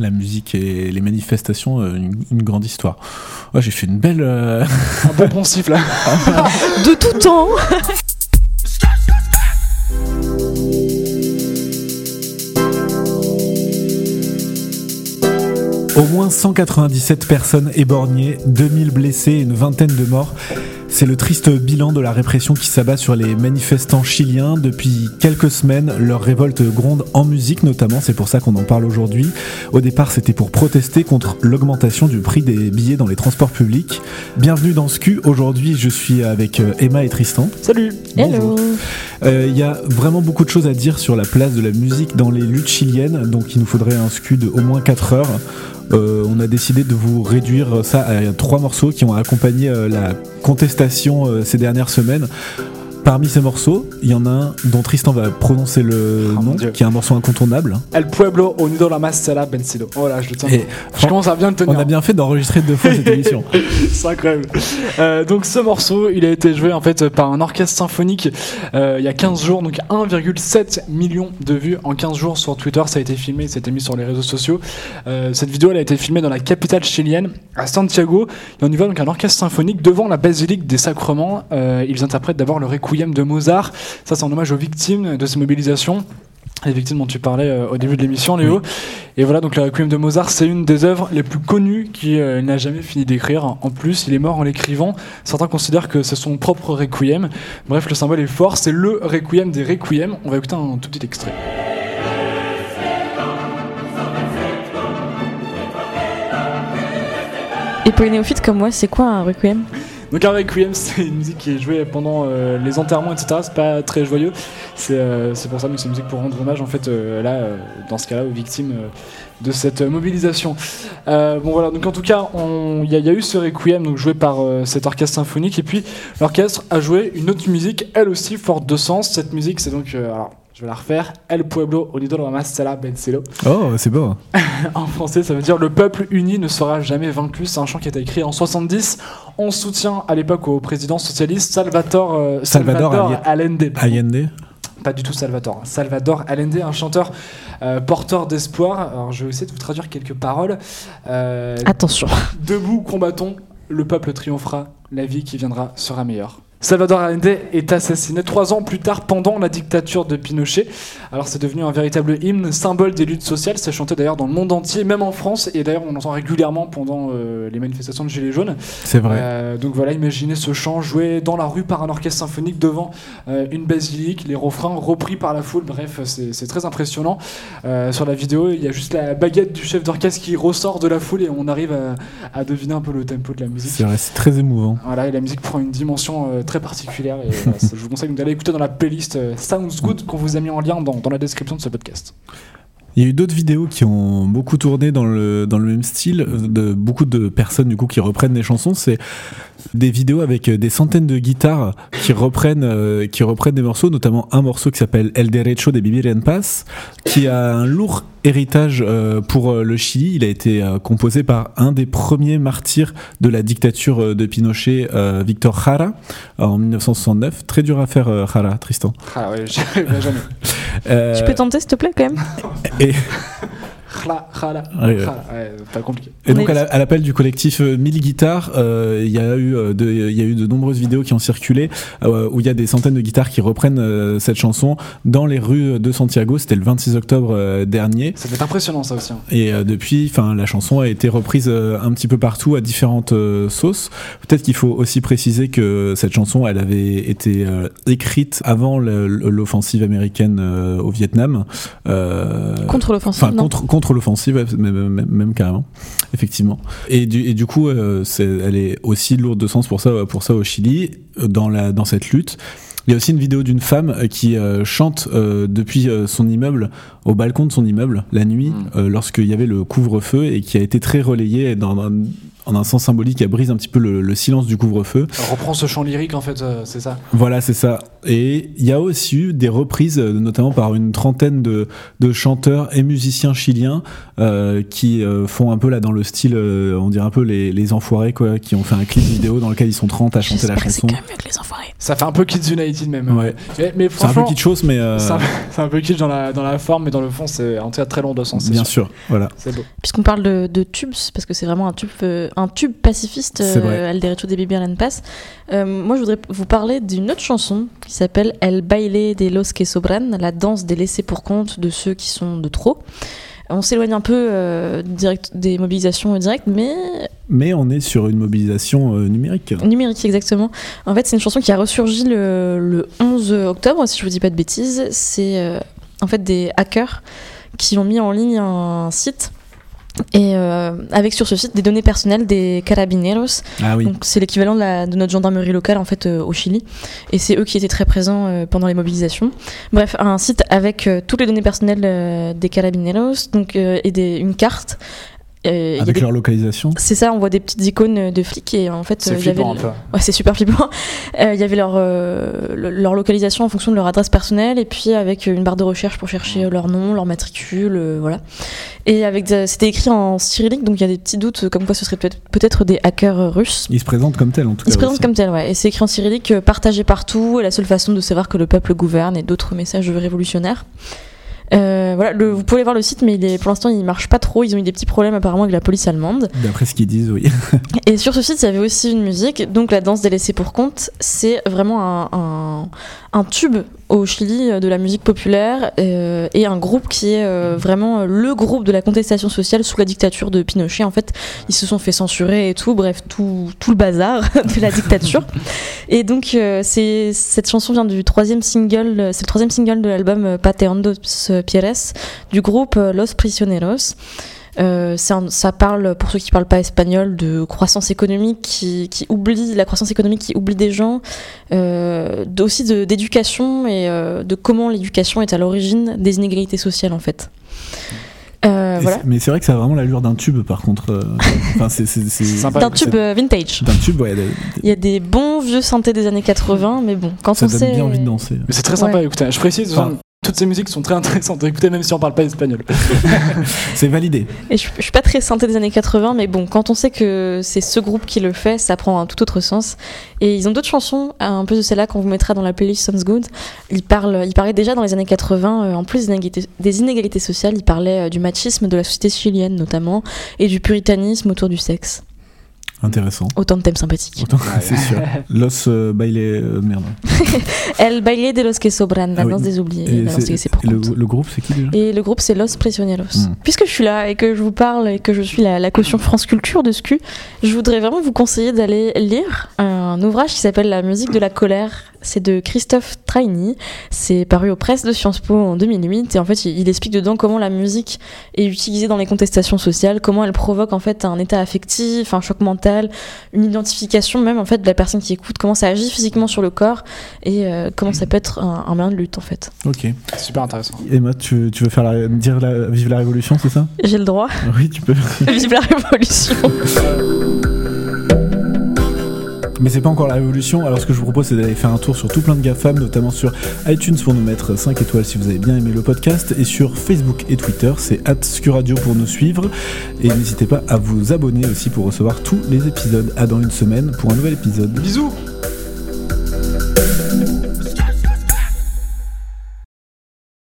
la musique et les manifestations, euh, une, une grande histoire. Ouais, j'ai fait une belle. euh, Un bon poncif là. De tout temps Au moins 197 personnes éborgnées, 2000 blessés et une vingtaine de morts. C'est le triste bilan de la répression qui s'abat sur les manifestants chiliens. Depuis quelques semaines, leur révolte gronde en musique notamment, c'est pour ça qu'on en parle aujourd'hui. Au départ, c'était pour protester contre l'augmentation du prix des billets dans les transports publics. Bienvenue dans cul. Aujourd'hui, je suis avec euh, Emma et Tristan. Salut. Hello Euh, Il y a vraiment beaucoup de choses à dire sur la place de la musique dans les luttes chiliennes, donc il nous faudrait un SCU de au moins 4 heures. Euh, on a décidé de vous réduire ça à trois morceaux qui ont accompagné euh, la contestation euh, ces dernières semaines. Parmi ces morceaux, il y en a un dont Tristan va prononcer le Oh nom, qui est un morceau incontournable. El Pueblo Unido la Masela Vencido. Voilà, je le tiens. Et je commence à bien le on tenir. a bien fait d'enregistrer deux fois cette émission. C'est incroyable. Euh, donc ce morceau, il a été joué en fait par un orchestre symphonique euh, il y a 15 jours, donc 1,7 million de vues en 15 jours sur Twitter. Ça a été filmé, c'était mis sur les réseaux sociaux. Euh, cette vidéo, elle a été filmée dans la capitale chilienne, à Santiago. Et on y voit donc un orchestre symphonique devant la basilique des Sacrements. Ils interprètent d'abord le Requiem de Mozart. Ça, c'est en hommage aux victimes de ces mobilisations. Les victimes dont tu parlais euh, au début de l'émission, Léo. Et voilà, donc le Requiem de Mozart, c'est une des œuvres les plus connues qu'il euh, n'a jamais fini d'écrire. En plus, il est mort en l'écrivant. Certains considèrent que c'est son propre Requiem. Bref, le symbole est fort, c'est le Requiem des Requiem. On va écouter un tout petit extrait. Et pour les néophytes comme moi, c'est quoi un requiem? Donc un Requiem, c'est une musique qui est jouée pendant euh, les enterrements, etc. C'est pas très joyeux. C'est euh, c'est pour ça que c'est une musique pour rendre hommage, en fait, euh, là, dans ce cas-là, aux victimes de cette mobilisation. Bon voilà, donc en tout cas, il y, a- eu ce Requiem donc, joué par cet orchestre symphonique. Et puis, l'orchestre a joué une autre musique, elle aussi forte de sens. Cette musique, c'est donc... je vais la refaire. El Pueblo Unido la Masela Vencelo. Oh, c'est beau. En français, ça veut dire le peuple uni ne sera jamais vaincu. C'est un chant qui a été écrit en 70 en soutien à l'époque au président socialiste Salvatore, euh, Salvador Salvador Allende. Allende. Pas du tout Salvatore. hein. Salvador Allende, un chanteur euh, porteur d'espoir. Alors, je vais essayer de vous traduire quelques paroles. Euh, Attention. Debout, combattons, le peuple triomphera, la vie qui viendra sera meilleure. Salvador Allende est assassiné trois ans plus tard pendant la dictature de Pinochet. Alors c'est devenu un véritable hymne, symbole des luttes sociales. C'est chanté d'ailleurs dans le monde entier, même en France. Et d'ailleurs on l'entend régulièrement pendant euh, les manifestations de Gilets jaunes. C'est vrai. Euh, donc voilà, imaginez ce chant joué dans la rue par un orchestre symphonique devant euh, une basilique, les refrains repris par la foule. Bref, c'est très impressionnant. Sur la vidéo, il y a juste la baguette du chef d'orchestre qui ressort de la foule et on arrive à, à deviner un peu le tempo de la musique. C'est vrai, c'est très émouvant. Voilà, et la musique prend une dimension très particulière. Et c'est- je vous conseille d'aller écouter dans la playlist euh, Sounds Good qu'on vous a mis en lien dans, dans la description de ce podcast. Il y a eu d'autres vidéos qui ont beaucoup tourné dans le, dans le même style, de beaucoup de personnes du coup qui reprennent des chansons. C'est des vidéos avec euh, des centaines de guitares qui reprennent, euh, qui reprennent des morceaux, notamment un morceau qui s'appelle El Derecho de en Paz, qui a un lourd héritage euh, pour le Chili. Il a été composé par un des premiers martyrs de la dictature de Pinochet, Victor Jara, en 1969. Très dur à faire, Jara, Tristan. Ah ouais, jamais. Euh, Tu peux tenter, s'il te plaît, quand même? et, Khla, khala, Ouais, ouais. khala. Ouais, pas compliqué. Et On donc à la- à l'appel du collectif euh, 1000 guitares, euh, il y a eu euh, de, il y a eu de nombreuses vidéos qui ont circulé euh, où il y a des centaines de guitares qui reprennent euh, cette chanson dans les rues de Santiago. C'était le 26 octobre euh, dernier. Ça être impressionnant ça aussi. hein. Et euh, depuis, enfin, la chanson a été reprise euh, un petit peu partout à différentes euh, sauces. Peut-être qu'il faut aussi préciser que cette chanson, elle avait été euh, écrite avant l'offensive américaine euh, au Vietnam. Euh, Contre l'offensive, Enfin, non contre, contre l'offensive, ouais, même, même, même carrément, effectivement. Et du, et du coup, euh, elle est aussi lourde de sens pour ça, pour ça au Chili, dans, la, dans cette lutte. Il y a aussi une vidéo d'une femme euh, qui euh, chante euh, depuis euh, son immeuble, au balcon de son immeuble, la nuit, Mm. euh, lorsqu'il y avait le couvre-feu et qui a été très relayée dans, dans- en un sens symbolique, elle brise un petit peu le, le silence du couvre-feu. Elle reprend ce chant lyrique en fait, euh, c'est ça? Voilà, c'est ça. Et il y a aussi eu des reprises, euh, notamment par une trentaine de, de chanteurs et musiciens chiliens euh, qui euh, font un peu là dans le style, euh, on dirait un peu les, les enfoirés, quoi, qui ont fait un clip vidéo dans lequel ils sont 30 à chanter la J'espère que c'est chanson. quand même mieux que les enfoirés. Ça fait un peu Kids United même. Ouais. Mais, mais C'est un peu kitsch chose, mais euh, c'est un, peu kitsch dans la, dans la forme, mais dans le fond, c'est en tout cas très long de sens. bien sûr. sûr. Voilà. C'est beau. Puisqu'on parle de, de tubes, parce que c'est vraiment un tube, euh, un tube pacifiste, euh, Derecho de Vivir en Paz. Euh, moi, je voudrais vous parler d'une autre chanson qui s'appelle El Baile de los que sobran, la danse des laissés pour compte de ceux qui sont de trop. On s'éloigne un peu euh, direct, des mobilisations directes, mais Mais on est sur une mobilisation euh, numérique. numérique exactement. En fait, c'est une chanson qui a ressurgi le, le 11 octobre, si je vous dis pas de bêtises. C'est euh, en fait des hackers qui ont mis en ligne un site et euh, avec sur ce site des données personnelles des carabineros. Ah oui. Donc c'est l'équivalent de, notre gendarmerie locale en fait euh, au Chili. Et c'est eux qui étaient très présents euh, pendant les mobilisations. Bref, un site avec euh, toutes les données personnelles euh, des carabineros donc euh, et des, une carte. Euh, Avec avait- leur localisation. c'est ça, on voit des petites icônes de flics et en fait, C'est flippant un le- peu. Ouais, c'est super flippant. Euh, Il y avait leur, euh, le- leur localisation en fonction de leur adresse personnelle et puis avec une barre de recherche pour chercher leur nom, leur matricule, euh, voilà. Et avec c'était écrit en cyrillique, donc il y a des petits doutes comme quoi ce serait peut-être des hackers euh, russes. Ils se présentent comme tels en tout Ils se cas. présentent aussi. comme tel, ouais. Et c'est écrit en cyrillique, euh, partagé partout, la seule façon de savoir que le peuple gouverne et d'autres messages révolutionnaires. Euh, voilà, le- vous pouvez voir le site, mais il est, pour l'instant il marche pas trop. Ils ont eu des petits problèmes apparemment avec la police allemande. D'après ce qu'ils disent, oui. Et sur ce site, il y avait aussi une musique, donc la danse des laissés pour compte. C'est vraiment un, un, un tube au Chili euh, de la musique populaire euh, et un groupe qui est euh, vraiment le groupe de la contestation sociale sous la dictature de Pinochet. En fait, ils se sont fait censurer et tout, bref, tout, tout le bazar de la dictature. Et donc, cette chanson vient du troisième single, c'est le troisième single de l'album Pateondos Pierres du groupe Los Prisioneros. Euh, un- ça parle, pour ceux qui parlent pas espagnol, de croissance économique qui, qui oublie, la croissance économique qui oublie des gens, euh, aussi de- d'éducation et euh, de comment l'éducation est à l'origine des inégalités sociales en fait. Euh, voilà. Mais c'est vrai que ça a vraiment l'allure d'un tube par contre. Enfin. D'un tube vintage. D'un tube, ouais. Il y a des bons vieux synthés des années 80, mais bon, quand Ça on donne sait. bien envie de danser. Mais c'est très sympa à écouter. Je précise, Enfin- toutes ces musiques sont très intéressantes à écouter, même si on parle pas espagnol. C'est validé. Et je, je suis pas très synthé des années 80, mais bon, quand on sait que c'est ce groupe qui le fait, ça prend un tout autre sens. Et ils ont d'autres chansons, un peu de celle-là qu'on vous mettra dans la playlist Sounds Good. Ils, parlent, ils parlaient déjà dans les années 80, euh, en plus des inégalités, des inégalités sociales, ils parlaient euh, du machisme de la société chilienne notamment, et du puritanisme autour du sexe. Intéressant. Autant de thèmes sympathiques. Autant- c'est sûr. Los euh, baile. euh, merde. El baile de los que sobran, la Ah oui. danse des oubliés, Et la danse c'est- des laissés pour le, groupe, c'est qui déjà? Et le groupe, c'est Los Prisioneros. Mm. Puisque je suis là et que je vous parle et que je suis la, la caution France Culture de SCU, je voudrais vraiment vous conseiller d'aller lire un ouvrage qui s'appelle La musique de la colère. C'est de Christophe Traini. C'est paru aux presses de Sciences Po en 2008. Et en fait, il, il explique dedans comment la musique est utilisée dans les contestations sociales, comment elle provoque en fait un état affectif, un choc mental, une identification même en fait de la personne qui écoute, comment ça agit physiquement sur le corps et euh, comment ça peut être un, un moyen de lutte en fait. Ok. Super intéressant. Emma, tu, tu veux faire la, dire la, vive la révolution, c'est ça? J'ai le droit. Oui, tu peux. Vive la révolution. Mais c'est pas encore la révolution. Alors ce que je vous propose, c'est d'aller faire un tour sur tout plein de GAFAM, notamment sur iTunes pour nous mettre 5 étoiles si vous avez bien aimé le podcast, et sur Facebook et Twitter, c'est @scuradio pour nous suivre. Et n'hésitez pas à vous abonner aussi pour recevoir tous les épisodes. À dans une semaine pour un nouvel épisode. Bisous